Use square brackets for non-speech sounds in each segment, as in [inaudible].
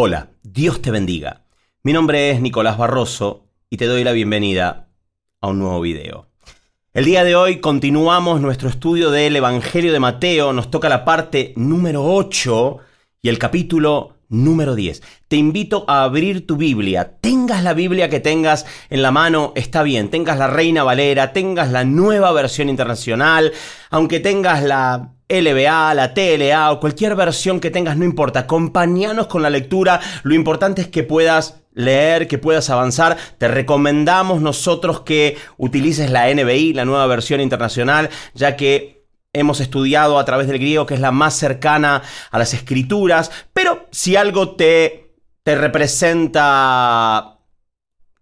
Hola, Dios te bendiga. Mi nombre es Nicolás Barroso y te doy la bienvenida a un nuevo video. El día de hoy continuamos nuestro estudio del Evangelio de Mateo, nos toca la parte número 8 y el capítulo número 10. Te invito a abrir tu Biblia. Tengas la Biblia que tengas en la mano, está bien. Tengas la Reina Valera, tengas la nueva versión internacional, aunque tengas la LBA, la TLA o cualquier versión que tengas, no importa. Acompáñanos con la lectura. Lo importante es que puedas leer, que puedas avanzar. Te recomendamos nosotros que utilices la NBI, la nueva versión internacional, ya que hemos estudiado a través del griego, que es la más cercana a las escrituras. Pero si algo te, te representa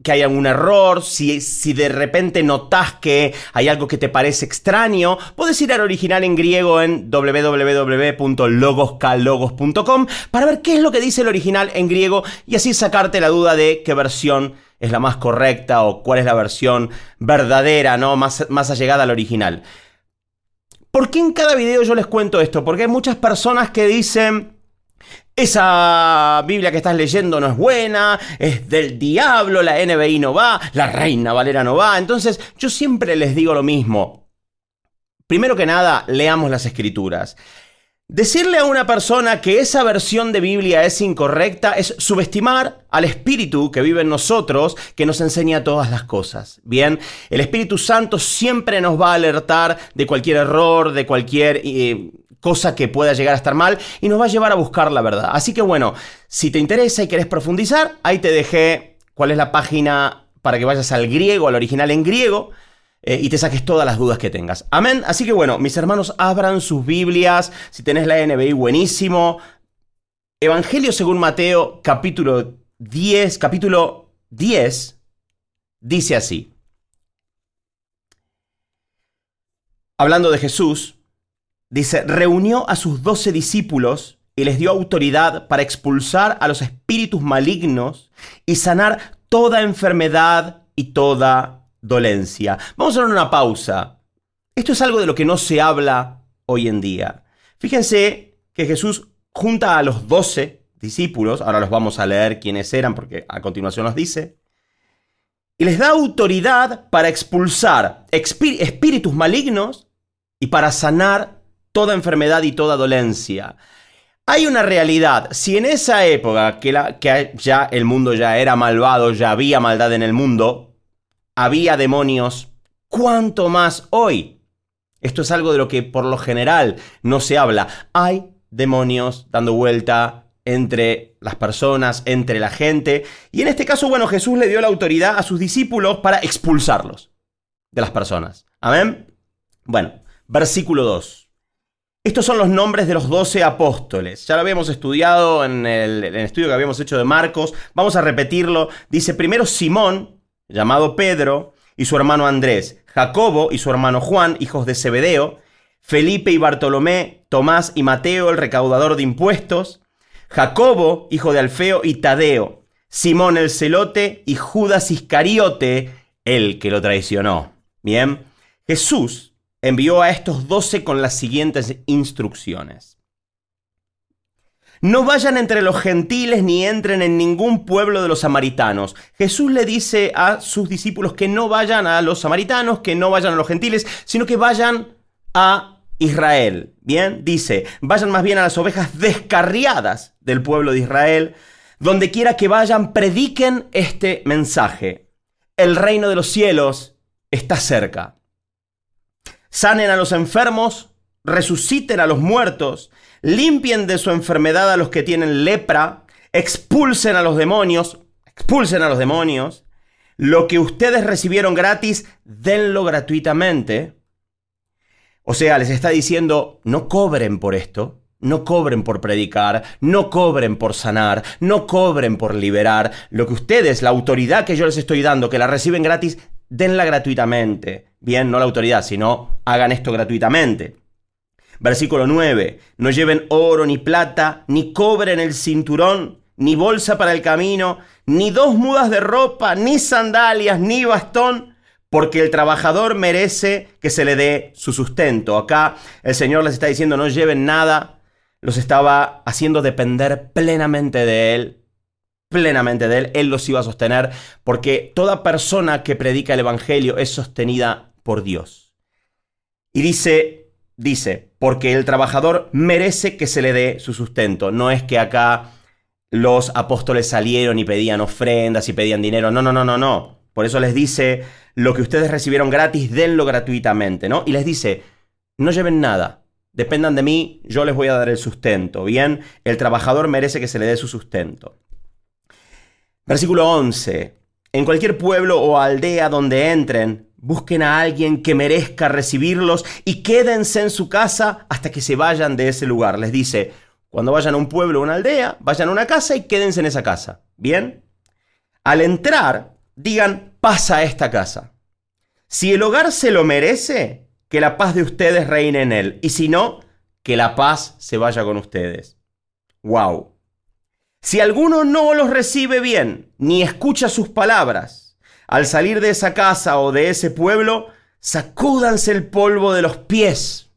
que hay algún error, si, si de repente notas que hay algo que te parece extraño, puedes ir al original en griego en www.logoskalogos.com para ver qué es lo que dice el original en griego y así sacarte la duda de qué versión es la más correcta o cuál es la versión verdadera, ¿no? Más, más allegada al original. ¿Por qué en cada video yo les cuento esto? Porque hay muchas personas que dicen, esa Biblia que estás leyendo no es buena, es del diablo, la NBI no va, la Reina Valera no va. Entonces yo siempre les digo lo mismo. Primero que nada, leamos las escrituras. Decirle a una persona que esa versión de Biblia es incorrecta es subestimar al Espíritu que vive en nosotros, que nos enseña todas las cosas. Bien, el Espíritu Santo siempre nos va a alertar de cualquier error, de cualquier... Eh, cosa que pueda llegar a estar mal y nos va a llevar a buscar la verdad. Así que bueno, si te interesa y querés profundizar, ahí te dejé cuál es la página para que vayas al griego, al original en griego. Eh, y te saques todas las dudas que tengas. Amén. Así que bueno, mis hermanos, abran sus Biblias. Si tenés la NBI, buenísimo. Evangelio según Mateo, capítulo 10, capítulo 10, dice así. Hablando de Jesús, Dice, reunió a sus doce discípulos y les dio autoridad para expulsar a los espíritus malignos y sanar toda enfermedad y toda dolencia. Vamos a dar una pausa. Esto es algo de lo que no se habla hoy en día. Fíjense que Jesús junta a los doce discípulos, ahora los vamos a leer quiénes eran porque a continuación los dice, y les da autoridad para expulsar espíritus malignos y para sanar toda enfermedad y toda dolencia. Hay una realidad, si en esa época que, que ya el mundo ya era malvado, ya había maldad en el mundo, había demonios, ¿cuánto más hoy? Esto es algo de lo que por lo general no se habla. Hay demonios dando vuelta entre las personas, entre la gente. Y en este caso, bueno, Jesús le dio la autoridad a sus discípulos para expulsarlos de las personas. Amén. Bueno, versículo 2. Estos son los nombres de los doce apóstoles. Ya lo habíamos estudiado en el, estudio que habíamos hecho de Marcos. Vamos a repetirlo. Dice primero Simón, llamado Pedro, y su hermano Andrés. Jacobo y su hermano Juan, hijos de Zebedeo. Felipe y Bartolomé, Tomás y Mateo, el recaudador de impuestos. Jacobo, hijo de Alfeo y Tadeo. Simón el celote y Judas Iscariote, el que lo traicionó. Bien. Jesús envió a estos doce con las siguientes instrucciones. No vayan entre los gentiles ni entren en ningún pueblo de los samaritanos. Jesús le dice a sus discípulos que no vayan a los samaritanos, que no vayan a los gentiles, sino que vayan a Israel. Bien, dice, vayan más bien a las ovejas descarriadas del pueblo de Israel. Donde quiera que vayan, prediquen este mensaje. El reino de los cielos está cerca sanen a los enfermos, resuciten a los muertos, limpien de su enfermedad a los que tienen lepra, expulsen a los demonios, expulsen a los demonios, lo que ustedes recibieron gratis, denlo gratuitamente. O sea, les está diciendo, no cobren por esto, no cobren por predicar, no cobren por sanar, no cobren por liberar. Lo que ustedes, la autoridad que yo les estoy dando, que la reciben gratis, denla gratuitamente. Bien, no la autoridad, sino hagan esto gratuitamente. Versículo 9. No lleven oro ni plata, ni cobre en el cinturón, ni bolsa para el camino, ni dos mudas de ropa, ni sandalias, ni bastón, porque el trabajador merece que se le dé su sustento. Acá el Señor les está diciendo no lleven nada los estaba haciendo depender plenamente de Él, plenamente de Él, Él los iba a sostener, porque toda persona que predica el Evangelio es sostenida por Dios. Y dice, dice, porque el trabajador merece que se le dé su sustento. No es que acá los apóstoles salieron y pedían ofrendas y pedían dinero. No, no, no, no, no. Por eso les dice, lo que ustedes recibieron gratis, denlo gratuitamente, ¿no? Y les dice, no lleven nada, dependan de mí, yo les voy a dar el sustento, ¿bien? El trabajador merece que se le dé su sustento. Versículo 11. En cualquier pueblo o aldea donde entren, busquen a alguien que merezca recibirlos y quédense en su casa hasta que se vayan de ese lugar. Les dice, cuando vayan a un pueblo o una aldea, vayan a una casa y quédense en esa casa. ¿Bien? Al entrar, digan, pasa a esta casa. Si el hogar se lo merece, que la paz de ustedes reine en él. Y si no, que la paz se vaya con ustedes. ¡Wow! Si alguno no los recibe bien, ni escucha sus palabras, al salir de esa casa o de ese pueblo, sacúdanse el polvo de los pies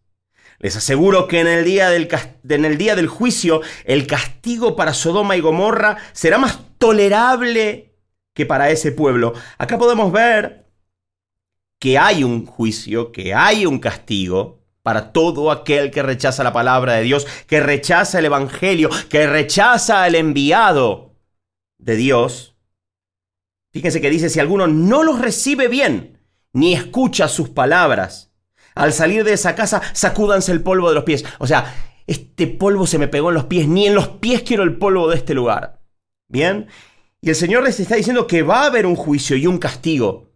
les aseguro que en el, día del, en el día del juicio el castigo para Sodoma y Gomorra será más tolerable que para ese pueblo. Acá podemos ver que hay un juicio, que hay un castigo para todo aquel que rechaza la palabra de Dios, que rechaza el Evangelio, que rechaza al enviado de Dios. Fíjense que dice, si alguno no los recibe bien, ni escucha sus palabras, al salir de esa casa, sacúdanse el polvo de los pies. O sea, este polvo se me pegó en los pies, ni en los pies quiero el polvo de este lugar. ¿Bien? Y el Señor les está diciendo que va a haber un juicio y un castigo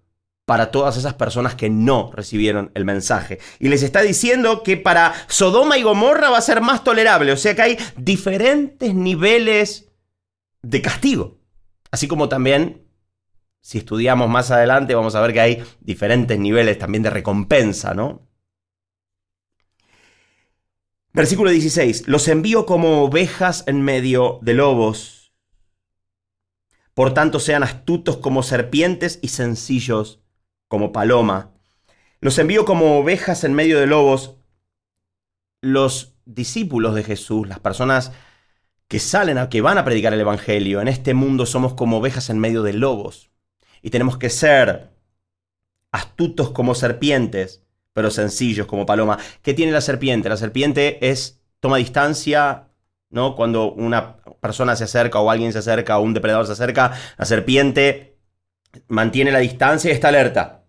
para todas esas personas que no recibieron el mensaje. Y les está diciendo que para Sodoma y Gomorra va a ser más tolerable. O sea que hay diferentes niveles de castigo. Así como también, si estudiamos más adelante, vamos a ver que hay diferentes niveles también de recompensa, ¿no? Versículo 16. Los envío como ovejas en medio de lobos. Por tanto, sean astutos como serpientes y sencillos como paloma. Los envío como ovejas en medio de lobos. Los discípulos de Jesús, las personas que salen a que van a predicar el evangelio, en este mundo somos como ovejas en medio de lobos. Y tenemos que ser astutos como serpientes pero sencillos como paloma. ¿Qué tiene la serpiente? La serpiente es, toma distancia, ¿no? Cuando una persona se acerca o alguien se acerca o un depredador se acerca, la serpiente mantiene la distancia y está alerta.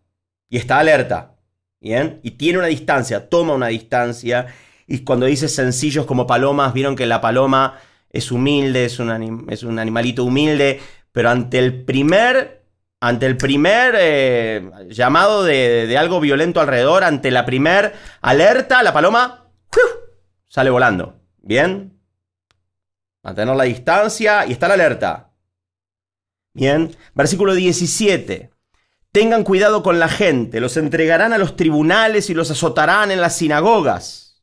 Y está alerta. ¿Bien? Y tiene una distancia, toma una distancia. Y cuando dice sencillos como palomas, vieron que la paloma es humilde, es un, es un animalito humilde, pero ante el primer ante el primer eh, llamado de, algo violento alrededor, ante la primer alerta, la paloma sale volando. ¿Bien? Mantener la distancia y está la alerta. Bien. Versículo 17. Tengan cuidado con la gente, los entregarán a los tribunales y los azotarán en las sinagogas.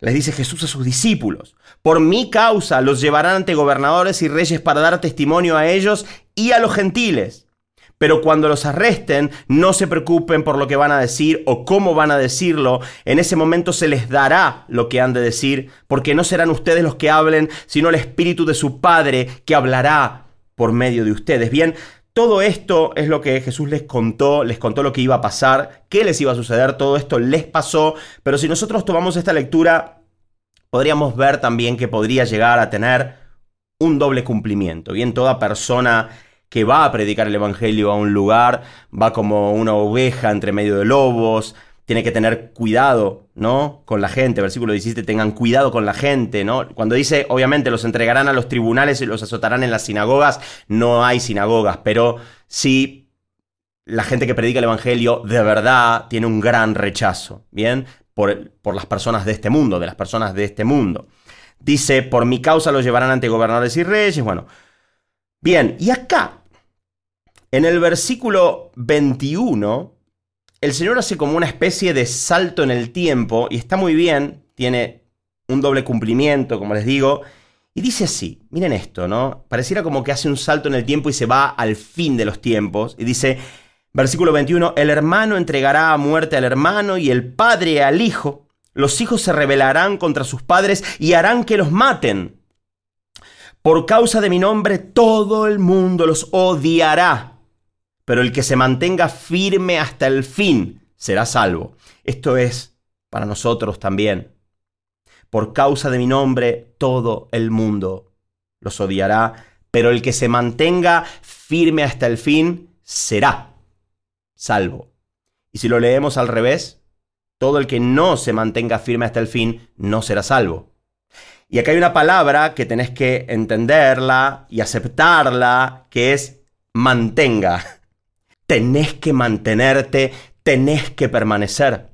Les dice Jesús a sus discípulos. Por mi causa los llevarán ante gobernadores y reyes para dar testimonio a ellos y a los gentiles. Pero cuando los arresten, no se preocupen por lo que van a decir o cómo van a decirlo. En ese momento se les dará lo que han de decir, porque no serán ustedes los que hablen, sino el Espíritu de su Padre que hablará por medio de ustedes. Bien, todo esto es lo que Jesús les contó, les contó lo que iba a pasar, qué les iba a suceder, todo esto les pasó, pero si nosotros tomamos esta lectura, podríamos ver también que podría llegar a tener un doble cumplimiento. Bien, toda persona que va a predicar el Evangelio a un lugar, va como una oveja entre medio de lobos, tiene que tener cuidado, ¿no? Con la gente, versículo 17, tengan cuidado con la gente, ¿no? Cuando dice, obviamente, los entregarán a los tribunales y los azotarán en las sinagogas, no hay sinagogas, pero sí la gente que predica el Evangelio de verdad tiene un gran rechazo, ¿bien? Por, por las personas de este mundo, de las personas de este mundo. Dice, por mi causa los llevarán ante gobernadores y reyes, bueno. Bien, y acá en el versículo 21, el Señor hace como una especie de salto en el tiempo y está muy bien, tiene un doble cumplimiento, como les digo, y dice así, miren esto, ¿no? Pareciera como que hace un salto en el tiempo y se va al fin de los tiempos, y dice, versículo 21, el hermano entregará a muerte al hermano y el padre al hijo, los hijos se rebelarán contra sus padres y harán que los maten. Por causa de mi nombre todo el mundo los odiará, pero el que se mantenga firme hasta el fin será salvo. Esto es para nosotros también. Por causa de mi nombre todo el mundo los odiará, pero el que se mantenga firme hasta el fin será salvo. Y si lo leemos al revés, todo el que no se mantenga firme hasta el fin no será salvo. Y acá hay una palabra que tenés que entenderla y aceptarla, que es mantenga. Tenés que mantenerte, tenés que permanecer.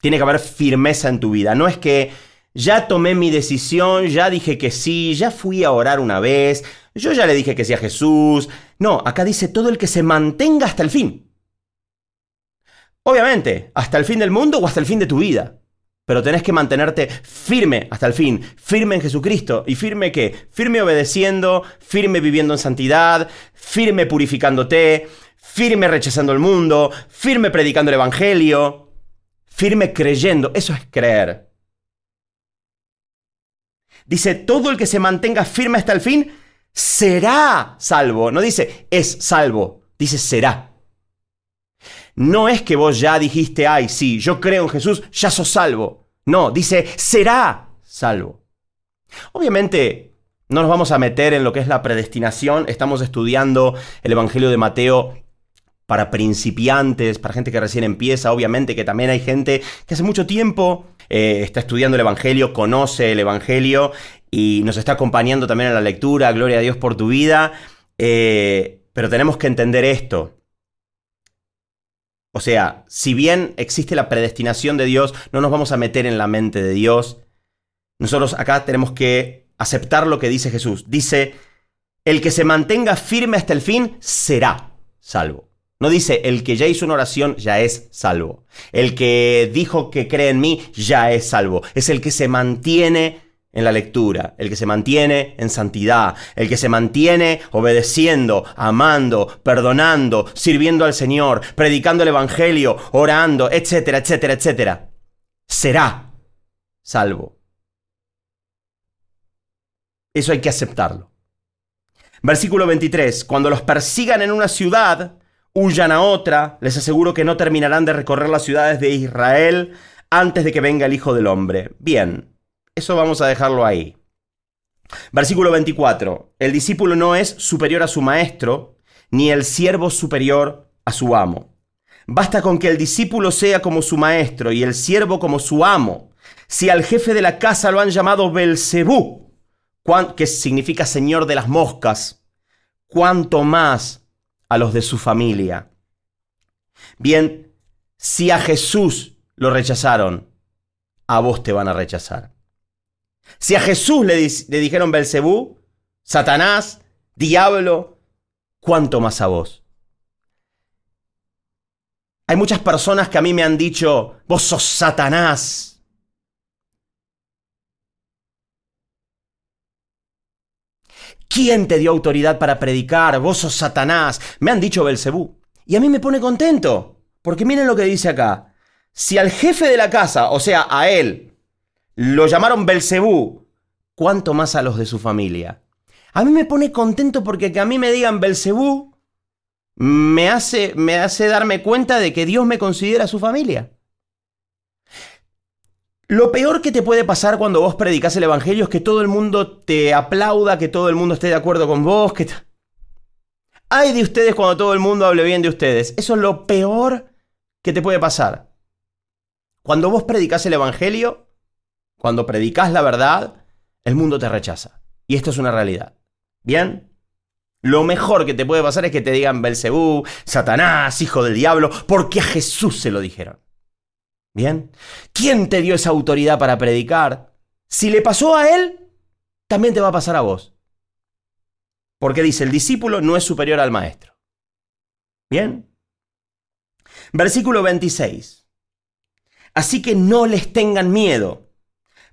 Tiene que haber firmeza en tu vida. No es que ya tomé mi decisión, ya dije que sí, ya fui a orar una vez, yo ya le dije que sí a Jesús. No, acá dice todo el que se mantenga hasta el fin. Obviamente, hasta el fin del mundo o hasta el fin de tu vida. Pero tenés que mantenerte firme hasta el fin, firme en Jesucristo. ¿Y firme qué? Firme obedeciendo, firme viviendo en santidad, firme purificándote, firme rechazando el mundo, firme predicando el Evangelio, firme creyendo. Eso es creer. Dice, todo el que se mantenga firme hasta el fin será salvo. No dice es salvo, dice será. No es que vos ya dijiste, ay, sí, yo creo en Jesús, ya sos salvo. No, dice será salvo. Obviamente, no nos vamos a meter en lo que es la predestinación. Estamos estudiando el Evangelio de Mateo para principiantes, para gente que recién empieza. Obviamente que también hay gente que hace mucho tiempo eh, está estudiando el Evangelio, conoce el Evangelio y nos está acompañando también en la lectura. Gloria a Dios por tu vida. Eh, pero tenemos que entender esto. O sea, si bien existe la predestinación de Dios, no nos vamos a meter en la mente de Dios. Nosotros acá tenemos que aceptar lo que dice Jesús. Dice, el que se mantenga firme hasta el fin será salvo. No dice, el que ya hizo una oración ya es salvo. El que dijo que cree en mí ya es salvo. Es el que se mantiene en la lectura, el que se mantiene en santidad, el que se mantiene obedeciendo, amando, perdonando, sirviendo al Señor, predicando el Evangelio, orando, etcétera, etcétera, etcétera. Será salvo. Eso hay que aceptarlo. Versículo 23. Cuando los persigan en una ciudad, huyan a otra, les aseguro que no terminarán de recorrer las ciudades de Israel antes de que venga el Hijo del Hombre. Bien, eso vamos a dejarlo ahí. Versículo 24. El discípulo no es superior a su maestro, ni el siervo superior a su amo. Basta con que el discípulo sea como su maestro y el siervo como su amo. Si al jefe de la casa lo han llamado Belcebú, que significa señor de las moscas, cuánto más a los de su familia. Bien, si a Jesús lo rechazaron, a vos te van a rechazar. Si a Jesús le, dijeron Belcebú, Satanás, diablo, ¿cuánto más a vos? Hay muchas personas que a mí me han dicho, vos sos Satanás. ¿Quién te dio autoridad para predicar? Vos sos Satanás. Me han dicho Belcebú. Y a mí me pone contento. Porque miren lo que dice acá. Si al jefe de la casa, o sea, a él, lo llamaron Belcebú, ¿cuánto más a los de su familia? A mí me pone contento porque que a mí me digan Belcebú me hace, me hace darme cuenta de que Dios me considera su familia. Lo peor que te puede pasar cuando vos predicas el Evangelio es que todo el mundo te aplauda, que todo el mundo esté de acuerdo con vos, que... Hay de ustedes cuando todo el mundo hable bien de ustedes. Eso es lo peor que te puede pasar. Cuando vos predicas el Evangelio, cuando predicas la verdad, el mundo te rechaza. Y esto es una realidad. ¿Bien? Lo mejor que te puede pasar es que te digan Belcebú, Satanás, hijo del diablo, porque a Jesús se lo dijeron. Bien. ¿Quién te dio esa autoridad para predicar? Si le pasó a él, también te va a pasar a vos. Porque dice, el discípulo no es superior al maestro. Bien. Versículo 26. Así que no les tengan miedo,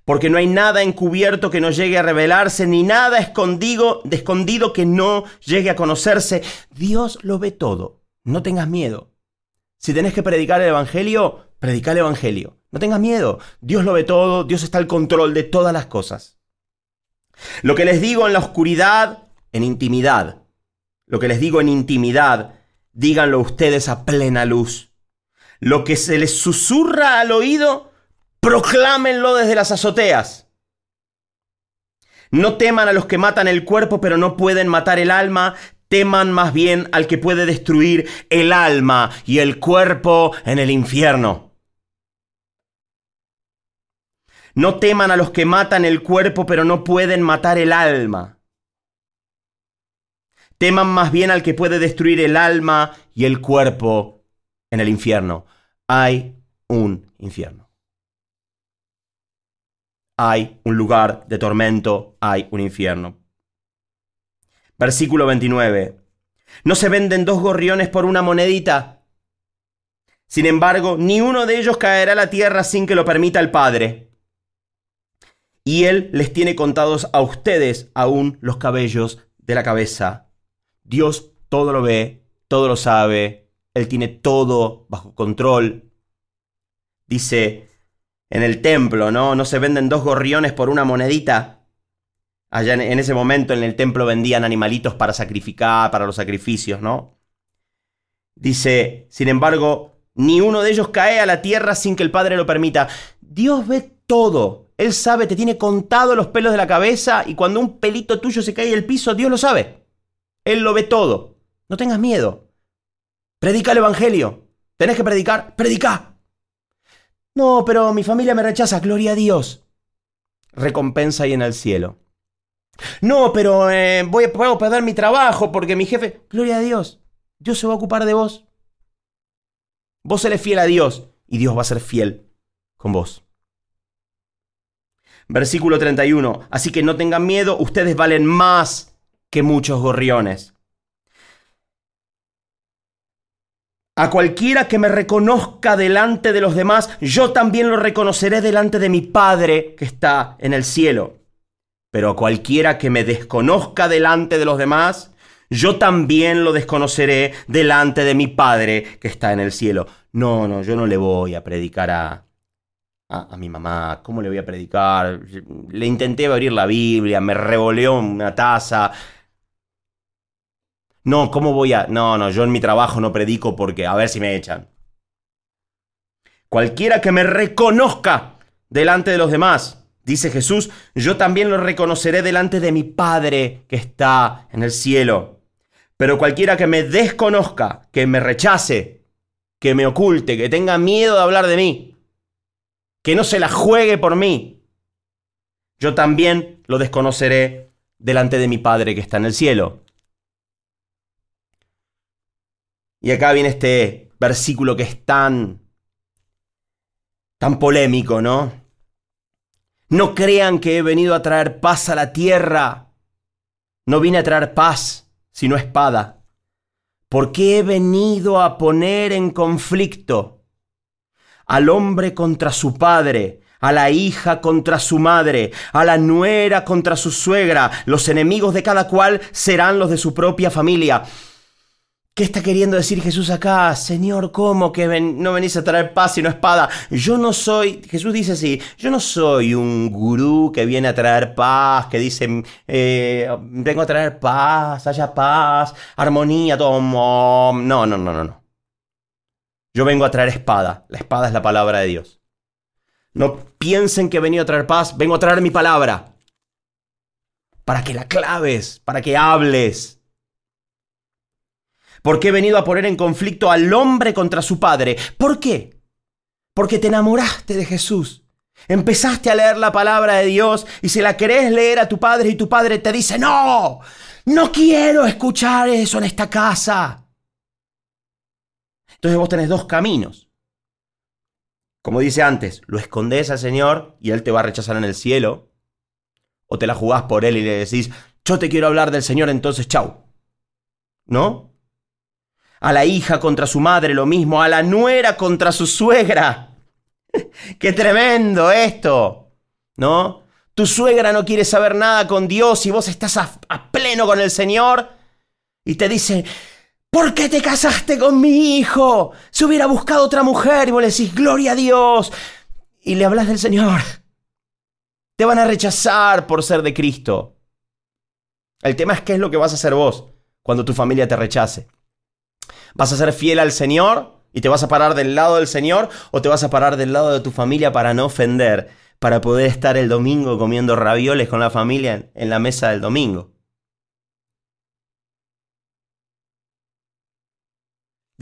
porque no hay nada encubierto que no llegue a revelarse, ni nada escondido, que no llegue a conocerse. Dios lo ve todo. No tengas miedo. Si tenés que predicar el Evangelio, predica el Evangelio. No tengas miedo. Dios lo ve todo, Dios está al control de todas las cosas. Lo que les digo en la oscuridad, en intimidad. Lo que les digo en intimidad, díganlo ustedes a plena luz. Lo que se les susurra al oído, proclámenlo desde las azoteas. No teman a los que matan el cuerpo, pero no pueden matar el alma. Teman más bien al que puede destruir el alma y el cuerpo en el infierno. No teman a los que matan el cuerpo, pero no pueden matar el alma. Teman más bien al que puede destruir el alma y el cuerpo en el infierno. Hay un infierno hay un lugar de tormento, hay un infierno. Versículo 29. ¿No se venden dos gorriones por una monedita? Sin embargo, ni uno de ellos caerá a la tierra sin que lo permita el Padre. Y Él les tiene contados a ustedes aún los cabellos de la cabeza. Dios todo lo ve, todo lo sabe, Él tiene todo bajo control. Dice en el templo, ¿no? No se venden dos gorriones por una monedita. Allá en, ese momento en el templo vendían animalitos para sacrificar, para los sacrificios, ¿no? Dice, sin embargo, ni uno de ellos cae a la tierra sin que el Padre lo permita. Dios ve todo. Él sabe, te tiene contado los pelos de la cabeza y cuando un pelito tuyo se cae al piso, Dios lo sabe. Él lo ve todo. No tengas miedo. Predica el Evangelio. ¿Tenés que predicar? Predica. No, pero mi familia me rechaza, gloria a Dios. Recompensa ahí en el cielo. No, pero eh, voy, puedo perder mi trabajo porque mi jefe, gloria a Dios, Dios se va a ocupar de vos. Vos eres fiel a Dios y Dios va a ser fiel con vos. Versículo 31. Así que no tengan miedo, ustedes valen más que muchos gorriones. A cualquiera que me reconozca delante de los demás, yo también lo reconoceré delante de mi Padre que está en el cielo. Pero a cualquiera que me desconozca delante de los demás, yo también lo desconoceré delante de mi Padre que está en el cielo. No, no, yo no le voy a predicar a, a, mi mamá. ¿Cómo le voy a predicar? Le intenté abrir la Biblia, me revoleó una taza, no, ¿cómo voy a...? No, no, yo en mi trabajo no predico porque a ver si me echan. Cualquiera que me reconozca delante de los demás, dice Jesús, yo también lo reconoceré delante de mi Padre que está en el cielo. Pero cualquiera que me desconozca, que me rechace, que me oculte, que tenga miedo de hablar de mí, que no se la juegue por mí, yo también lo desconoceré delante de mi Padre que está en el cielo. Y acá viene este versículo que es tan, tan polémico, ¿no? No crean que he venido a traer paz a la tierra. No vine a traer paz, sino espada. Porque he venido a poner en conflicto al hombre contra su padre, a la hija contra su madre, a la nuera contra su suegra. Los enemigos de cada cual serán los de su propia familia. ¿Qué está queriendo decir Jesús acá? Señor, ¿cómo que no venís a traer paz sino espada? Yo no soy, Jesús dice así, yo no soy un gurú que viene a traer paz, que dice, eh, vengo a traer paz, haya paz, armonía, todo. No, no, no, no, no. Yo vengo a traer espada. La espada es la palabra de Dios. No piensen que he venido a traer paz, vengo a traer mi palabra. Para que la claves, para que hables porque he venido a poner en conflicto al hombre contra su padre. ¿Por qué? Porque te enamoraste de Jesús. Empezaste a leer la palabra de Dios y si la querés leer a tu padre y tu padre te dice, no, no quiero escuchar eso en esta casa. Entonces vos tenés dos caminos. Como dice antes, lo escondes al Señor y Él te va a rechazar en el cielo. O te la jugás por Él y le decís, yo te quiero hablar del Señor, entonces chau. ¿No? a la hija contra su madre lo mismo, a la nuera contra su suegra. [laughs] ¡Qué tremendo esto! ¿No? Tu suegra no quiere saber nada con Dios y vos estás a, pleno con el Señor y te dice, ¿por qué te casaste con mi hijo? Se hubiera buscado otra mujer y vos le decís, gloria a Dios. y le hablas del Señor. Te van a rechazar por ser de Cristo. El tema es qué es lo que vas a hacer vos cuando tu familia te rechace. ¿Vas a ser fiel al Señor y te vas a parar del lado del Señor o te vas a parar del lado de tu familia para no ofender, para poder estar el domingo comiendo ravioles con la familia en la mesa del domingo?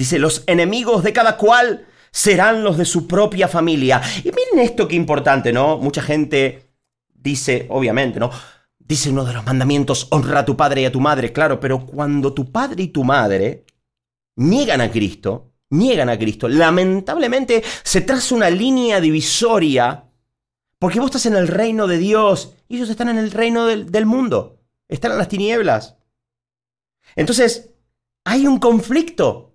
Dice, los enemigos de cada cual serán los de su propia familia. Y miren esto qué importante, ¿no? Mucha gente dice, obviamente, ¿no? Dice uno de los mandamientos, honra a tu padre y a tu madre, claro, pero cuando tu padre y tu madre niegan a Cristo, niegan a Cristo, lamentablemente se traza una línea divisoria, porque vos estás en el reino de Dios y ellos están en el reino del, del mundo, están en las tinieblas. Entonces, hay un conflicto.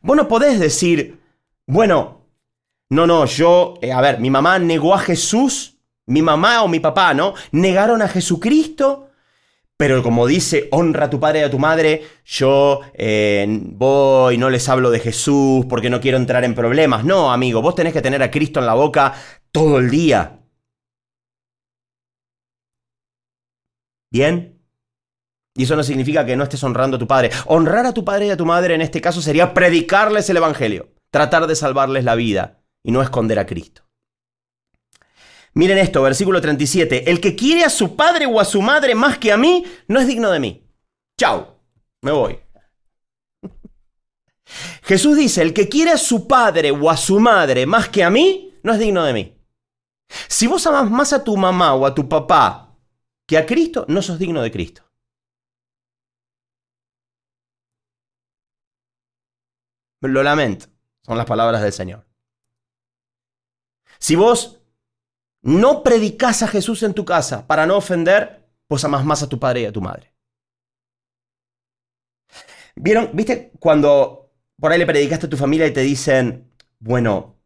Vos no podés decir, bueno, no, no, yo, eh, a ver, mi mamá negó a Jesús mi mamá o mi papá, ¿no? Negaron a Jesucristo, pero como dice, honra a tu padre y a tu madre, yo eh, voy, no les hablo de Jesús porque no quiero entrar en problemas. No, amigo, vos tenés que tener a Cristo en la boca todo el día. ¿Bien? Y eso no significa que no estés honrando a tu padre. Honrar a tu padre y a tu madre en este caso sería predicarles el Evangelio, tratar de salvarles la vida y no esconder a Cristo. Miren esto, versículo 37. El que quiere a su padre o a su madre más que a mí, no es digno de mí. Chao, me voy. [laughs] Jesús dice, el que quiere a su padre o a su madre más que a mí, no es digno de mí. Si vos amas más a tu mamá o a tu papá que a Cristo, no sos digno de Cristo. Lo lamento, son las palabras del Señor. Si vos no predicas a Jesús en tu casa para no ofender, pues amas más a tu padre y a tu madre. ¿Vieron? ¿Viste cuando por ahí le predicaste a tu familia y te dicen, bueno,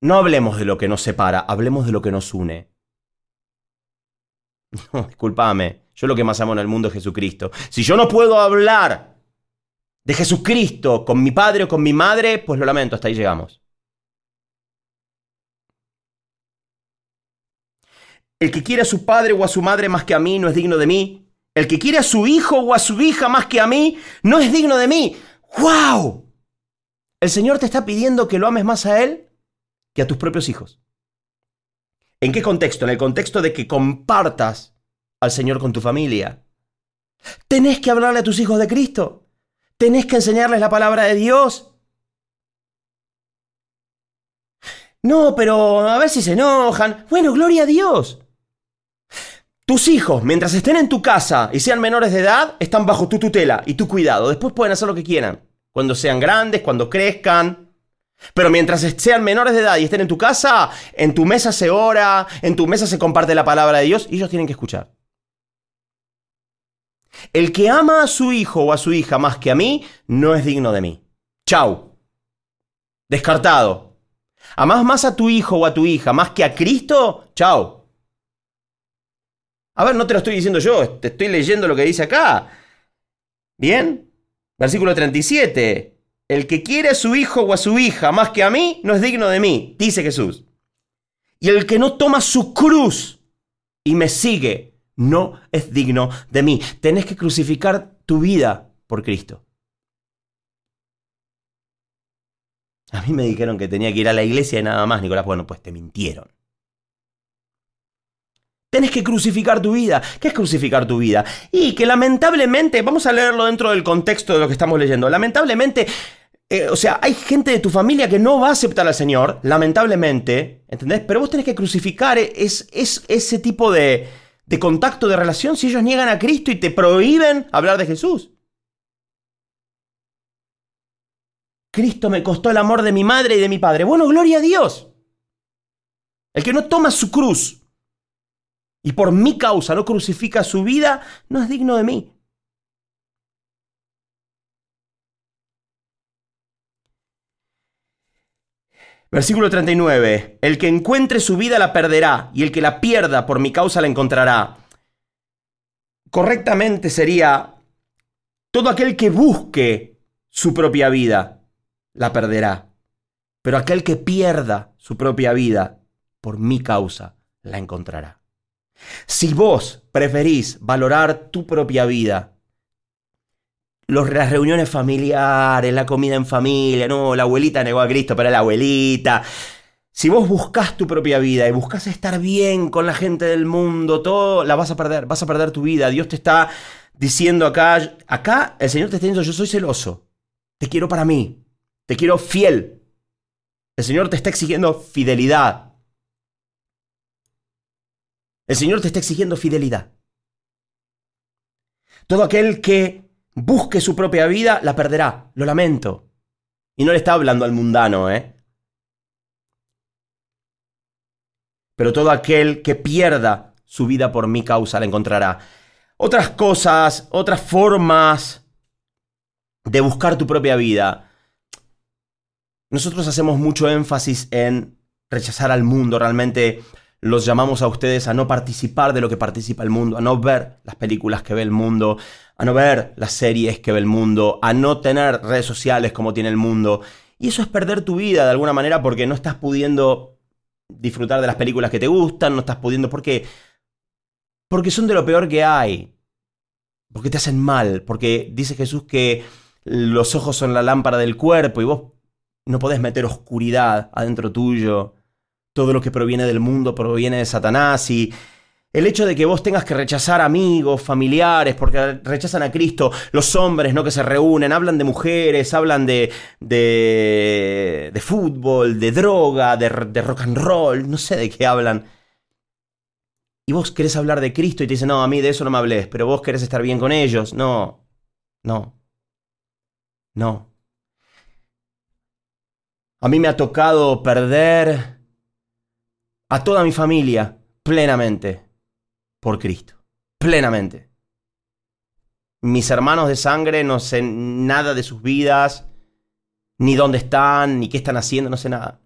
no hablemos de lo que nos separa, hablemos de lo que nos une? [laughs] No, discúlpame, yo lo que más amo en el mundo es Jesucristo. Si yo no puedo hablar de Jesucristo con mi padre o con mi madre, pues lo lamento, hasta ahí llegamos. El que quiere a su padre o a su madre más que a mí no es digno de mí. El que quiere a su hijo o a su hija más que a mí no es digno de mí. ¡Wow! El Señor te está pidiendo que lo ames más a Él que a tus propios hijos. ¿En qué contexto? En el contexto de que compartas al Señor con tu familia. Tenés que hablarle a tus hijos de Cristo. Tenés que enseñarles la palabra de Dios. No, pero a ver si se enojan. Bueno, gloria a Dios. Tus hijos, mientras estén en tu casa y sean menores de edad, están bajo tu tutela y tu cuidado. Después pueden hacer lo que quieran. Cuando sean grandes, cuando crezcan. Pero mientras sean menores de edad y estén en tu casa, en tu mesa se ora, en tu mesa se comparte la palabra de Dios y ellos tienen que escuchar. El que ama a su hijo o a su hija más que a mí, no es digno de mí. Chau. Descartado. ¿Amás más a tu hijo o a tu hija más que a Cristo? Chau. A ver, no te lo estoy diciendo yo, te estoy leyendo lo que dice acá. Bien, versículo 37. El que quiere a su hijo o a su hija más que a mí, no es digno de mí, dice Jesús. Y el que no toma su cruz y me sigue, no es digno de mí. Tenés que crucificar tu vida por Cristo. A mí me dijeron que tenía que ir a la iglesia y nada más, Nicolás. Bueno, pues te mintieron. Tenés que crucificar tu vida. ¿Qué es crucificar tu vida? Y que lamentablemente, vamos a leerlo dentro del contexto de lo que estamos leyendo, lamentablemente, eh, o sea, hay gente de tu familia que no va a aceptar al Señor, lamentablemente, ¿entendés? Pero vos tenés que crucificar es, es, ese tipo de, de contacto, de relación, si ellos niegan a Cristo y te prohíben hablar de Jesús. Cristo me costó el amor de mi madre y de mi padre. Bueno, gloria a Dios. El que no toma su cruz y por mi causa no crucifica su vida, no es digno de mí. Versículo 39. El que encuentre su vida la perderá, y el que la pierda por mi causa la encontrará. Correctamente sería, todo aquel que busque su propia vida, la perderá. Pero aquel que pierda su propia vida, por mi causa la encontrará. Si vos preferís valorar tu propia vida, los, las reuniones familiares, la comida en familia, no, la abuelita negó a Cristo, pero la abuelita. Si vos buscas tu propia vida y buscas estar bien con la gente del mundo, todo, la vas a perder, vas a perder tu vida. Dios te está diciendo acá, acá el Señor te está diciendo, yo soy celoso, te quiero para mí, te quiero fiel. El Señor te está exigiendo fidelidad. El Señor te está exigiendo fidelidad. Todo aquel que busque su propia vida la perderá, lo lamento. Y no le está hablando al mundano, ¿eh? Pero todo aquel que pierda su vida por mi causa la encontrará otras cosas, otras formas de buscar tu propia vida. Nosotros hacemos mucho énfasis en rechazar al mundo, realmente los llamamos a ustedes a no participar de lo que participa el mundo, a no ver las películas que ve el mundo, a no ver las series que ve el mundo, a no tener redes sociales como tiene el mundo. Y eso es perder tu vida de alguna manera porque no estás pudiendo disfrutar de las películas que te gustan, no estás pudiendo... Porque porque son de lo peor que hay. Porque te hacen mal. Porque dice Jesús que los ojos son la lámpara del cuerpo y vos no podés meter oscuridad adentro tuyo. Todo lo que proviene del mundo proviene de Satanás y el hecho de que vos tengas que rechazar amigos, familiares, porque rechazan a Cristo, los hombres, ¿no? Que se reúnen, hablan de mujeres, hablan de, de, de fútbol, de droga, de, de rock and roll, no sé de qué hablan y vos querés hablar de Cristo y te dicen, no, a mí de eso no me hables, pero vos querés estar bien con ellos. No, no, no. A mí me ha tocado perder a toda mi familia plenamente por Cristo, plenamente. Mis hermanos de sangre no sé nada de sus vidas, ni dónde están, ni qué están haciendo, no sé nada.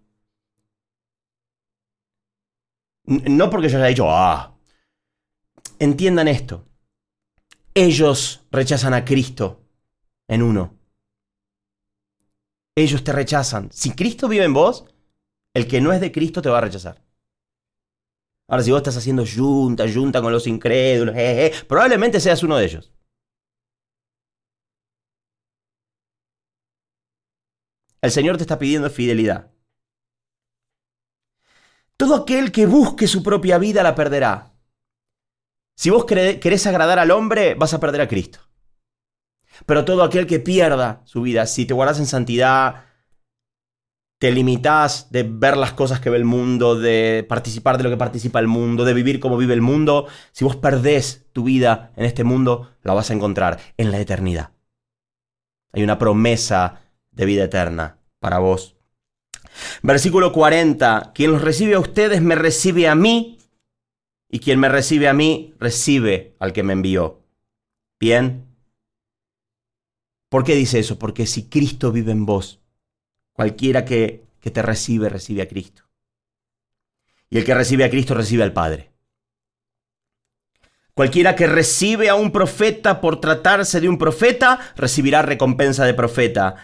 No porque yo haya dicho, ah, entiendan esto. Ellos rechazan a Cristo en uno. Ellos te rechazan. Si Cristo vive en vos, el que no es de Cristo te va a rechazar. Ahora, si vos estás haciendo yunta, yunta con los incrédulos, eh, eh, probablemente seas uno de ellos. El Señor te está pidiendo fidelidad. Todo aquel que busque su propia vida la perderá. Si vos querés agradar al hombre, vas a perder a Cristo. Pero todo aquel que pierda su vida, si te guardas en santidad, te limitas de ver las cosas que ve el mundo, de participar de lo que participa el mundo, de vivir como vive el mundo, si vos perdés tu vida en este mundo, la vas a encontrar en la eternidad. Hay una promesa de vida eterna para vos. Versículo 40. Quien los recibe a ustedes me recibe a mí y quien me recibe a mí, recibe al que me envió. Bien. ¿Por qué dice eso? Porque si Cristo vive en vos, cualquiera que, que te recibe, recibe a Cristo. Y el que recibe a Cristo, recibe al Padre. Cualquiera que recibe a un profeta por tratarse de un profeta, recibirá recompensa de profeta.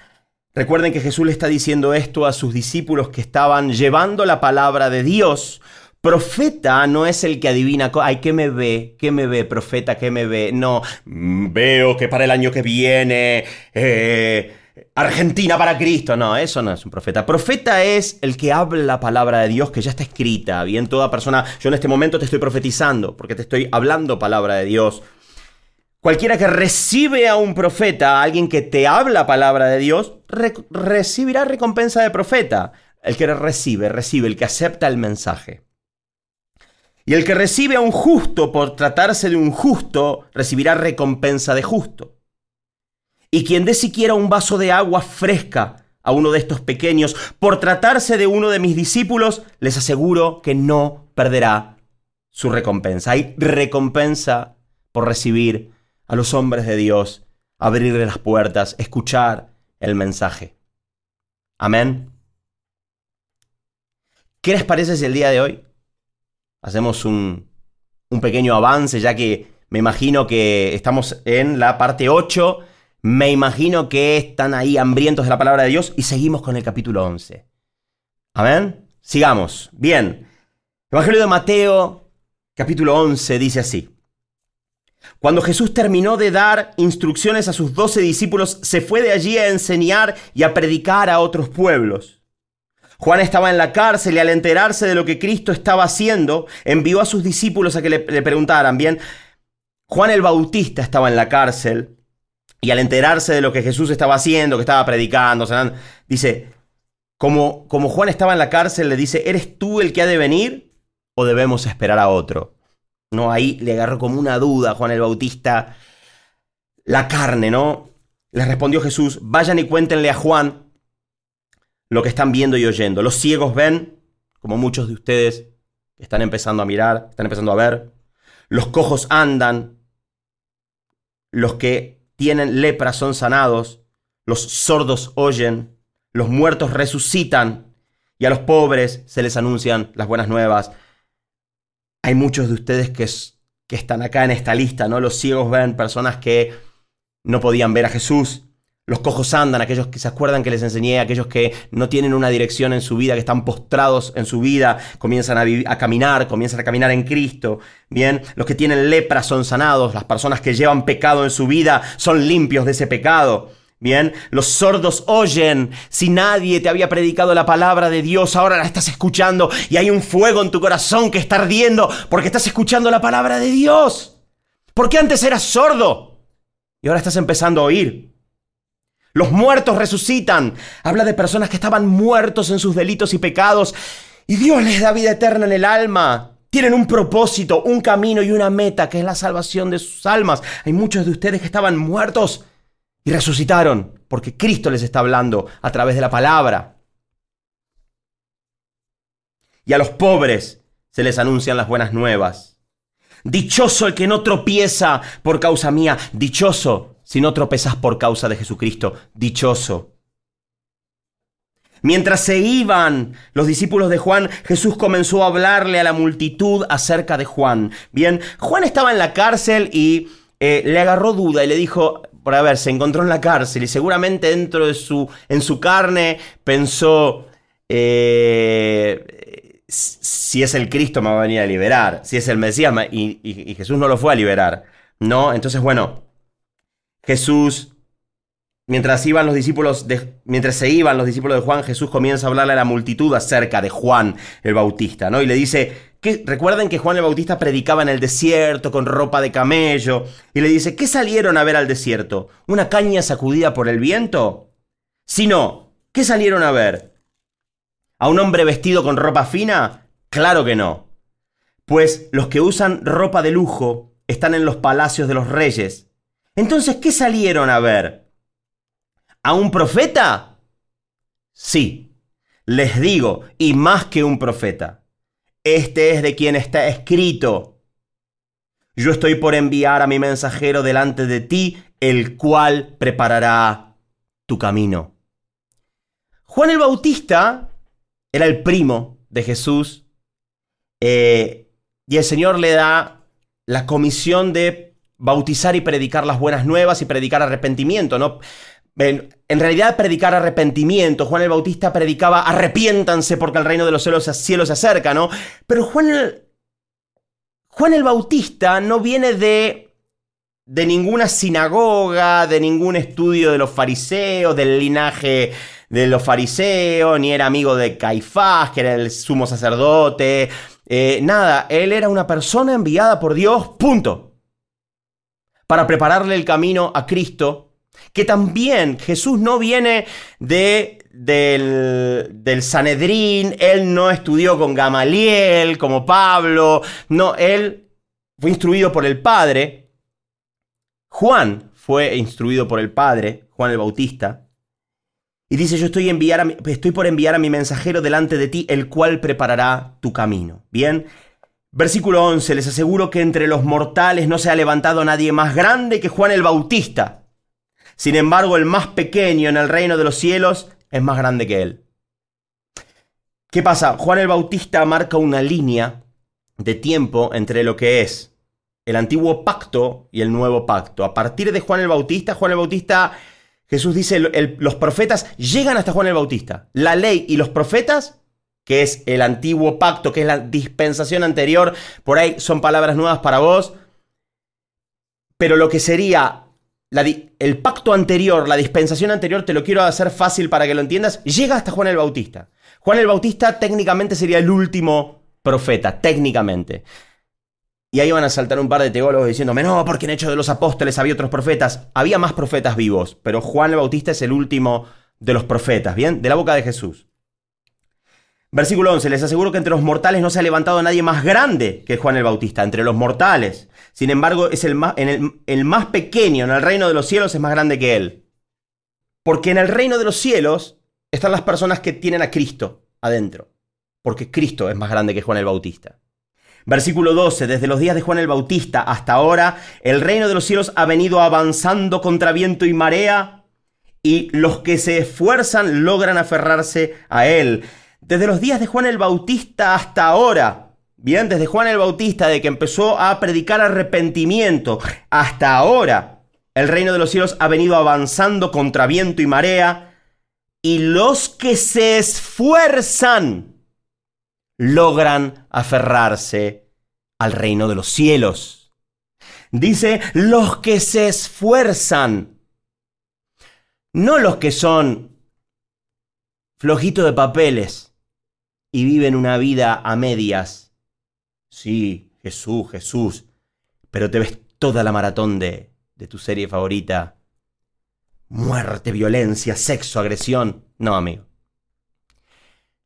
Recuerden que Jesús le está diciendo esto a sus discípulos que estaban llevando la palabra de Dios Profeta no es el que adivina, ay, ¿qué me ve? ¿Qué me ve, profeta? ¿Qué me ve? No, mm, veo que para el año que viene, eh, Argentina para Cristo. No, eso no es un profeta. Profeta es el que habla la palabra de Dios que ya está escrita. Bien, toda persona, yo en este momento te estoy profetizando porque te estoy hablando palabra de Dios. Cualquiera que recibe a un profeta, a alguien que te habla palabra de Dios, recibirá recompensa de profeta. El que recibe, recibe, el que acepta el mensaje. Y el que recibe a un justo por tratarse de un justo, recibirá recompensa de justo. Y quien dé siquiera un vaso de agua fresca a uno de estos pequeños, por tratarse de uno de mis discípulos, les aseguro que no perderá su recompensa. Hay recompensa por recibir a los hombres de Dios, abrirle las puertas, escuchar el mensaje. Amén. ¿Qué les parece si el día de hoy hacemos un, pequeño avance, ya que me imagino que estamos en la parte 8. Me imagino que están ahí hambrientos de la palabra de Dios y seguimos con el capítulo 11. Amén. Sigamos. Bien. Evangelio de Mateo, capítulo 11, dice así. Cuando Jesús terminó de dar instrucciones a sus doce discípulos, se fue de allí a enseñar y a predicar a otros pueblos. Juan estaba en la cárcel y al enterarse de lo que Cristo estaba haciendo, envió a sus discípulos a que le, preguntaran, bien, Juan el Bautista estaba en la cárcel y al enterarse de lo que Jesús estaba haciendo, que estaba predicando, dice, como, como Juan estaba en la cárcel, le dice, ¿eres tú el que ha de venir o debemos esperar a otro? ¿no? Ahí le agarró como una duda a Juan el Bautista. La carne, ¿no? Les respondió Jesús, vayan y cuéntenle a Juan lo que están viendo y oyendo. Los ciegos ven, como muchos de ustedes están empezando a mirar, están empezando a ver. Los cojos andan. Los que tienen lepra son sanados. Los sordos oyen. Los muertos resucitan. Y a los pobres se les anuncian las buenas nuevas hay muchos de ustedes que, que están acá en esta lista, ¿no? Los ciegos ven personas que no podían ver a Jesús. Los cojos andan, aquellos que se acuerdan que les enseñé, aquellos que no tienen una dirección en su vida, que están postrados en su vida, comienzan a, caminar, comienzan a caminar en Cristo. Bien, los que tienen lepra son sanados, las personas que llevan pecado en su vida son limpios de ese pecado. Bien, los sordos oyen. Si nadie te había predicado la palabra de Dios, ahora la estás escuchando y hay un fuego en tu corazón que está ardiendo porque estás escuchando la palabra de Dios. Porque antes eras sordo y ahora estás empezando a oír. Los muertos resucitan. Habla de personas que estaban muertos en sus delitos y pecados y Dios les da vida eterna en el alma. Tienen un propósito, un camino y una meta que es la salvación de sus almas. Hay muchos de ustedes que estaban muertos y resucitaron porque Cristo les está hablando a través de la palabra. Y a los pobres se les anuncian las buenas nuevas. Dichoso el que no tropieza por causa mía. Dichoso si no tropezas por causa de Jesucristo. Dichoso. Mientras se iban los discípulos de Juan, Jesús comenzó a hablarle a la multitud acerca de Juan. Bien, Juan estaba en la cárcel y eh, le agarró duda y le dijo, por haber, se encontró en la cárcel y seguramente dentro de su, en su carne pensó, eh, si es el Cristo me va a venir a liberar, si es el Mesías, y, Jesús no lo fue a liberar, ¿no? Entonces, bueno, Jesús, mientras iban los discípulos, mientras se iban los discípulos de Juan, Jesús comienza a hablarle a la multitud acerca de Juan el Bautista, ¿no? Y le dice, recuerden que Juan el Bautista predicaba en el desierto con ropa de camello y le dice, ¿qué salieron a ver al desierto? ¿Una caña sacudida por el viento? Si no, ¿qué salieron a ver? ¿A un hombre vestido con ropa fina? Claro que no. Pues los que usan ropa de lujo están en los palacios de los reyes. Entonces, ¿qué salieron a ver? ¿A un profeta? Sí, les digo, y más que un profeta. Este es de quien está escrito. Yo estoy por enviar a mi mensajero delante de ti, el cual preparará tu camino. Juan el Bautista era el primo de Jesús eh, y el Señor le da la comisión de bautizar y predicar las buenas nuevas y predicar arrepentimiento, ¿no? En realidad predicar arrepentimiento. Juan el Bautista predicaba arrepiéntanse porque el reino de los cielos, se acerca, ¿no? Pero Juan el, Juan el Bautista no viene de, de ninguna sinagoga, de ningún estudio de los fariseos, del linaje de los fariseos, ni era amigo de Caifás, que era el sumo sacerdote. Eh, nada, él era una persona enviada por Dios, punto. Para prepararle el camino a Cristo que también Jesús no viene de, del, Sanedrín, él no estudió con Gamaliel como Pablo, no, él fue instruido por el Padre. Juan fue instruido por el Padre, Juan el Bautista. Y dice, yo estoy, estoy por enviar a mi mensajero delante de ti, el cual preparará tu camino. Bien, versículo 11, les aseguro que entre los mortales no se ha levantado nadie más grande que Juan el Bautista sin embargo, el más pequeño en el reino de los cielos es más grande que él. ¿Qué pasa? Juan el Bautista marca una línea de tiempo entre lo que es el antiguo pacto y el nuevo pacto. A partir de Juan el Bautista, Juan el Bautista, Jesús dice, los profetas llegan hasta Juan el Bautista. La ley y los profetas que es el antiguo pacto, que es la dispensación anterior. Por ahí son palabras nuevas para vos. Pero lo que sería el pacto anterior, la dispensación anterior, te lo quiero hacer fácil para que lo entiendas, llega hasta Juan el Bautista. Juan el Bautista técnicamente sería el último profeta, técnicamente. Y ahí van a saltar un par de teólogos diciéndome, no, porque en Hecho de los Apóstoles había otros profetas. Había más profetas vivos, pero Juan el Bautista es el último de los profetas, ¿bien? De la boca de Jesús. Versículo 11, les aseguro que entre los mortales no se ha levantado nadie más grande que Juan el Bautista, entre los mortales. Sin embargo, es el más, en el más pequeño en el reino de los cielos es más grande que él. Porque en el reino de los cielos están las personas que tienen a Cristo adentro. Porque Cristo es más grande que Juan el Bautista. Versículo 12, desde los días de Juan el Bautista hasta ahora, el reino de los cielos ha venido avanzando contra viento y marea, y los que se esfuerzan logran aferrarse a él. Desde los días de Juan el Bautista hasta ahora, bien, desde Juan el Bautista, de que empezó a predicar arrepentimiento, hasta ahora, el reino de los cielos ha venido avanzando contra viento y marea, y los que se esfuerzan logran aferrarse al reino de los cielos. Dice, los que se esfuerzan, no los que son flojitos de papeles y viven una vida a medias. Sí, Jesús, Jesús, pero te ves toda la maratón de, de tu serie favorita. Muerte, violencia, sexo, agresión. No, amigo.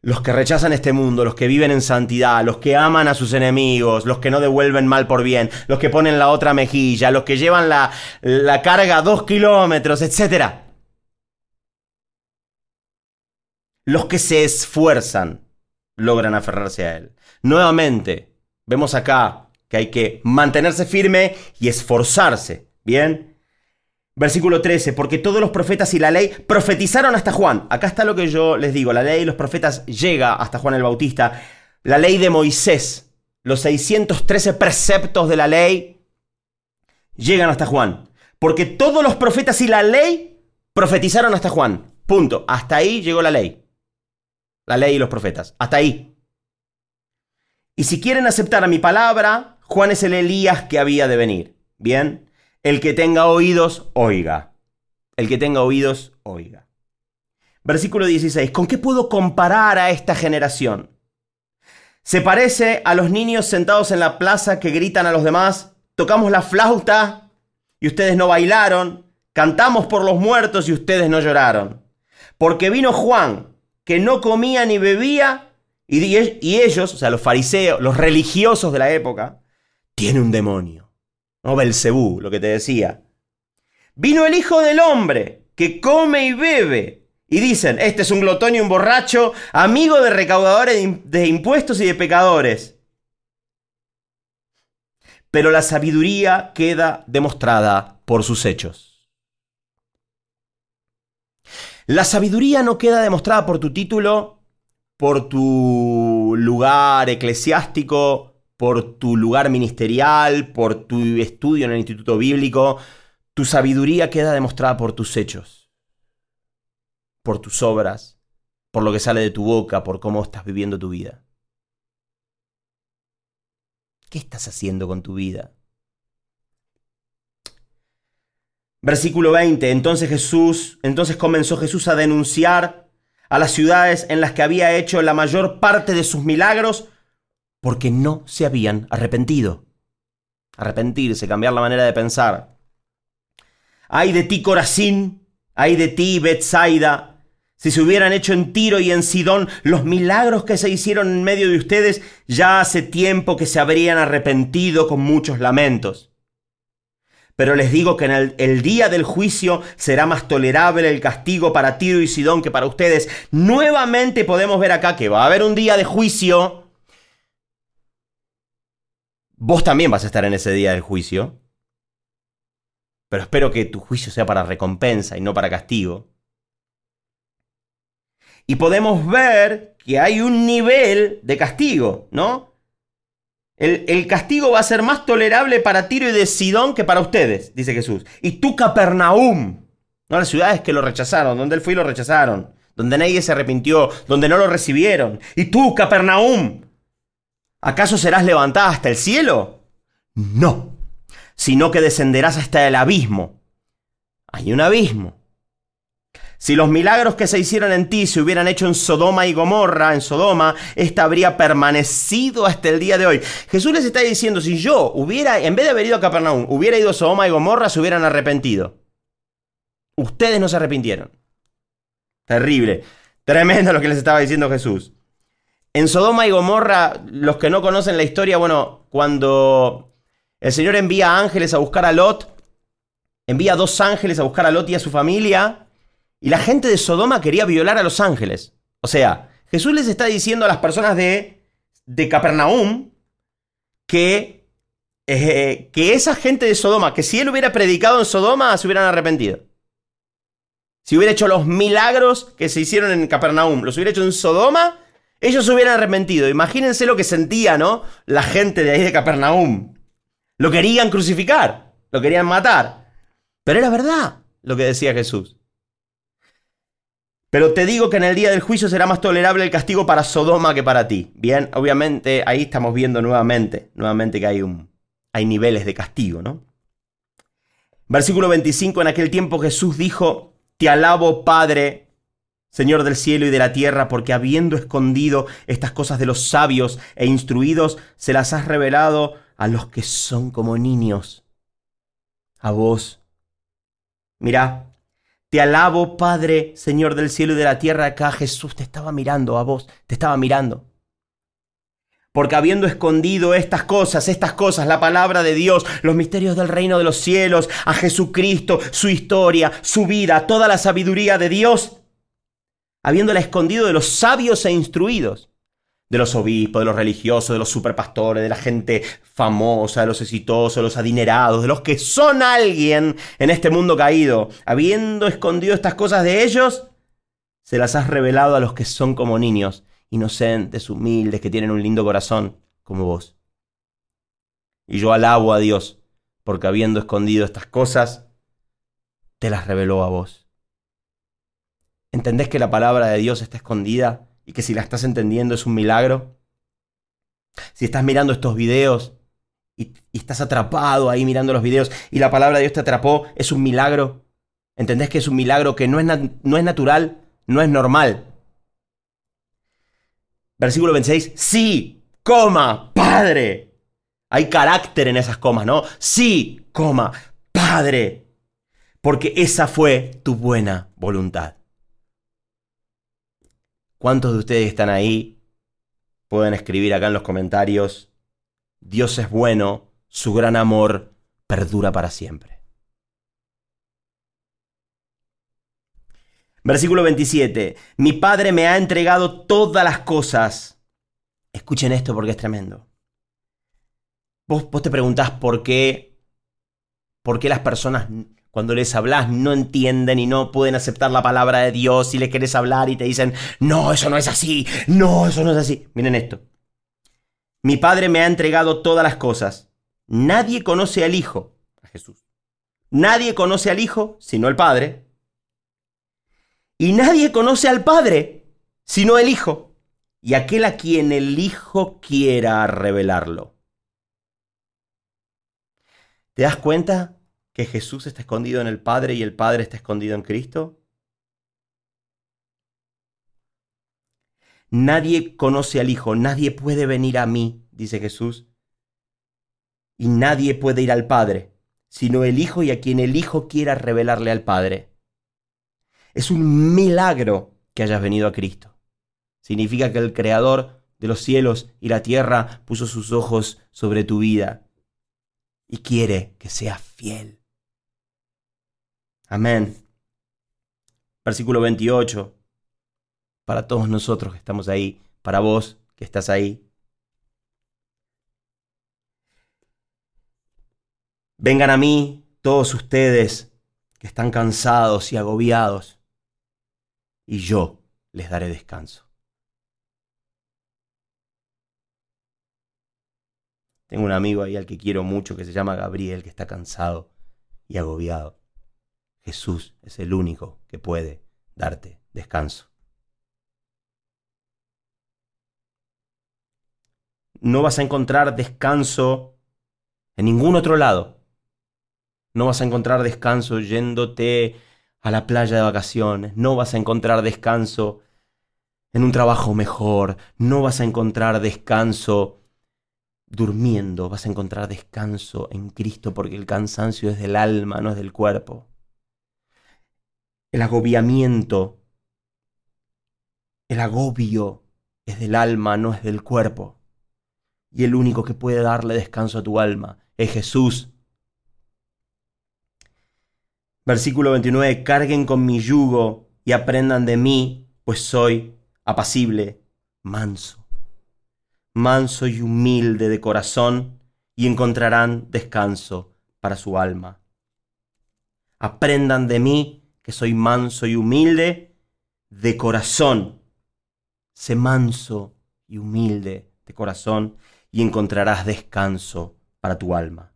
Los que rechazan este mundo, los que viven en santidad, los que aman a sus enemigos, los que no devuelven mal por bien, los que ponen la otra mejilla, los que llevan la, la carga dos kilómetros, etc. Los que se esfuerzan logran aferrarse a él. Nuevamente, vemos acá que hay que mantenerse firme y esforzarse. ¿Bien? Versículo 13, porque todos los profetas y la ley profetizaron hasta Juan. Acá está lo que yo les digo, la ley y los profetas llega hasta Juan el Bautista. La ley de Moisés, los 613 preceptos de la ley, llegan hasta Juan. Porque todos los profetas y la ley profetizaron hasta Juan. Punto. Hasta ahí llegó la ley. La ley y los profetas. Hasta ahí. Y si quieren aceptar a mi palabra, Juan es el Elías que había de venir. Bien. El que tenga oídos, oiga. El que tenga oídos, oiga. Versículo 16. ¿Con qué puedo comparar a esta generación? Se parece a los niños sentados en la plaza que gritan a los demás, tocamos la flauta y ustedes no bailaron, cantamos por los muertos y ustedes no lloraron. Porque vino Juan, que no comía ni bebía, y, ellos, o sea, los fariseos, los religiosos de la época, tiene un demonio. No, Belcebú, lo que te decía. Vino el Hijo del Hombre, que come y bebe. Y dicen, este es un glotón y un borracho, amigo de recaudadores de impuestos y de pecadores. Pero la sabiduría queda demostrada por sus hechos. La sabiduría no queda demostrada por tu título, por tu lugar eclesiástico, por tu lugar ministerial, por tu estudio en el instituto bíblico, tu sabiduría queda demostrada por tus hechos, por tus obras, por lo que sale de tu boca, por cómo estás viviendo tu vida. ¿Qué estás haciendo con tu vida? Versículo 20. Entonces Jesús, entonces comenzó Jesús a denunciar a las ciudades en las que había hecho la mayor parte de sus milagros porque no se habían arrepentido. Arrepentirse, cambiar la manera de pensar. Ay de ti, Corazín, ay de ti, Betsaida, si se hubieran hecho en Tiro y en Sidón los milagros que se hicieron en medio de ustedes, ya hace tiempo que se habrían arrepentido con muchos lamentos. Pero les digo que en el, día del juicio será más tolerable el castigo para Tiro y Sidón que para ustedes. Nuevamente podemos ver acá que va a haber un día de juicio Vos también vas a estar en ese día del juicio. Pero espero que tu juicio sea para recompensa y no para castigo. Y podemos ver que hay un nivel de castigo, ¿no? El, castigo va a ser más tolerable para Tiro y de Sidón que para ustedes, dice Jesús. Y tú, Capernaum, ¿no? Las ciudades que lo rechazaron, donde él fue y lo rechazaron. donde nadie se arrepintió, donde no lo recibieron. ¿Y tú, Capernaum? ¿Acaso serás levantada hasta el cielo? No, sino que descenderás hasta el abismo. Hay un abismo. Si los milagros que se hicieron en ti se hubieran hecho en Sodoma y Gomorra, en Sodoma, esta habría permanecido hasta el día de hoy. Jesús les está diciendo, si yo hubiera, en vez de haber ido a Capernaum, hubiera ido a Sodoma y Gomorra, se hubieran arrepentido. Ustedes no se arrepintieron. Terrible. Tremendo lo que les estaba diciendo Jesús. En Sodoma y Gomorra, los que no conocen la historia, bueno, cuando el Señor envía ángeles a buscar a Lot, envía dos ángeles a buscar a Lot y a su familia, y la gente de Sodoma quería violar a los ángeles. O sea, Jesús les está diciendo a las personas de, de Capernaum que, eh, que esa gente de Sodoma, que si él hubiera predicado en Sodoma, se hubieran arrepentido. Si hubiera hecho los milagros que se hicieron en Capernaum, los hubiera hecho en Sodoma, ellos se hubieran arrepentido. Imagínense lo que sentía, ¿no? La gente de ahí de Capernaum. Lo querían crucificar, lo querían matar. Pero era verdad lo que decía Jesús. Pero te digo que en el día del juicio será más tolerable el castigo para Sodoma que para ti. Bien, obviamente ahí estamos viendo nuevamente, nuevamente que hay, un, hay niveles de castigo, ¿no? Versículo 25, en aquel tiempo Jesús dijo, te alabo Padre, Señor del cielo y de la tierra, porque habiendo escondido estas cosas de los sabios e instruidos, se las has revelado a los que son como niños. A vos. Mira, te alabo, Padre, Señor del cielo y de la tierra. Acá Jesús te estaba mirando a vos, te estaba mirando. Porque habiendo escondido estas cosas, estas cosas, la palabra de Dios, los misterios del reino de los cielos, a Jesucristo, su historia, su vida, toda la sabiduría de Dios, habiéndola escondido de los sabios e instruidos, de los obispos, de los religiosos, de los superpastores, de la gente famosa, de los exitosos, de los adinerados, de los que son alguien en este mundo caído. Habiendo escondido estas cosas de ellos, se las has revelado a los que son como niños, inocentes, humildes, que tienen un lindo corazón, como vos. Y yo alabo a Dios, porque habiendo escondido estas cosas, te las reveló a vos. ¿Entendés que la palabra de Dios está escondida? Y que si la estás entendiendo es un milagro. Si estás mirando estos videos y, estás atrapado ahí mirando los videos y la palabra de Dios te atrapó, es un milagro. ¿Entendés que es un milagro que no es, no es natural, no es normal? Versículo 26, sí, coma, padre. Hay carácter en esas comas, ¿no? Sí, coma, padre. Porque esa fue tu buena voluntad. ¿Cuántos de ustedes están ahí? Pueden escribir acá en los comentarios. Dios es bueno, su gran amor perdura para siempre. Versículo 27. Mi Padre me ha entregado todas las cosas. Escuchen esto porque es tremendo. Vos, vos te preguntás por qué, por qué las personas cuando les hablas no entienden y no pueden aceptar la palabra de Dios y le querés hablar y te dicen, no, eso no es así, no, eso no es así. Miren esto. Mi Padre me ha entregado todas las cosas. Nadie conoce al Hijo, a Jesús. Nadie conoce al Hijo sino el Padre. Y nadie conoce al Padre sino el Hijo. Y aquel a quien el Hijo quiera revelarlo. ¿Te das cuenta? Que Jesús está escondido en el Padre y el Padre está escondido en Cristo? Nadie conoce al Hijo, nadie puede venir a mí, dice Jesús, y nadie puede ir al Padre, sino el Hijo y a quien el Hijo quiera revelarle al Padre. Es un milagro que hayas venido a Cristo. Significa que el Creador de los cielos y la tierra puso sus ojos sobre tu vida y quiere que seas fiel. Amén. Versículo 28. Para todos nosotros que estamos ahí, para vos que estás ahí. Vengan a mí todos ustedes que están cansados y agobiados, y yo les daré descanso. Tengo un amigo ahí al que quiero mucho que se llama Gabriel, que está cansado y agobiado. Jesús es el único que puede darte descanso. No vas a encontrar descanso en ningún otro lado. No vas a encontrar descanso yéndote a la playa de vacaciones. No vas a encontrar descanso en un trabajo mejor. No vas a encontrar descanso durmiendo. Vas a encontrar descanso en Cristo porque el cansancio es del alma, no es del cuerpo. El agobiamiento, el agobio es del alma, no es del cuerpo. Y el único que puede darle descanso a tu alma es Jesús. Versículo 29, carguen con mi yugo y aprendan de mí, pues soy apacible, manso, manso y humilde de corazón, y encontrarán descanso para su alma. Aprendan de mí, que soy manso y humilde de corazón. Sé manso y humilde de corazón, y encontrarás descanso para tu alma.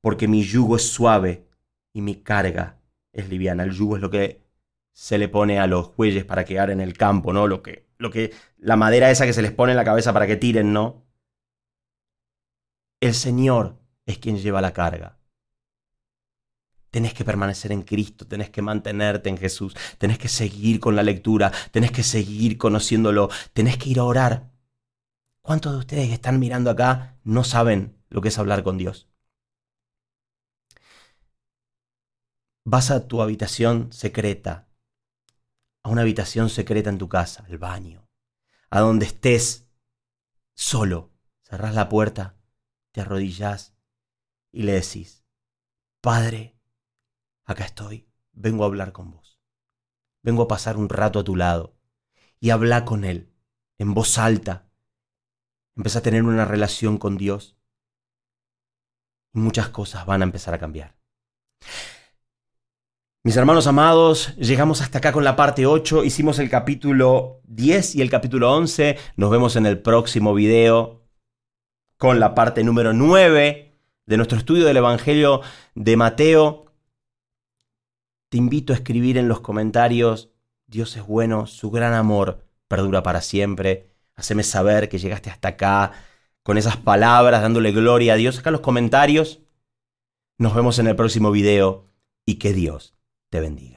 Porque mi yugo es suave y mi carga es liviana. El yugo es lo que se le pone a los bueyes para quedar en el campo, ¿no? Lo que, lo que, la madera esa que se les pone en la cabeza para que tiren, ¿no? El Señor es quien lleva la carga. Tenés que permanecer en Cristo, tenés que mantenerte en Jesús, tenés que seguir con la lectura, tenés que seguir conociéndolo, tenés que ir a orar. ¿Cuántos de ustedes que están mirando acá no saben lo que es hablar con Dios? Vas a tu habitación secreta, a una habitación secreta en tu casa, el baño, a donde estés solo, cerrás la puerta, te arrodillás y le decís, Padre, acá estoy, vengo a hablar con vos, vengo a pasar un rato a tu lado y habla con Él en voz alta. Empieza a tener una relación con Dios y muchas cosas van a empezar a cambiar. Mis hermanos amados, llegamos hasta acá con la parte 8, hicimos el capítulo 10 y el capítulo 11, nos vemos en el próximo video con la parte número 9 de nuestro estudio del Evangelio de Mateo. Te invito a escribir en los comentarios, Dios es bueno, su gran amor perdura para siempre. Haceme saber que llegaste hasta acá con esas palabras, dándole gloria a Dios. Acá en los comentarios. Nos vemos en el próximo video y que Dios te bendiga.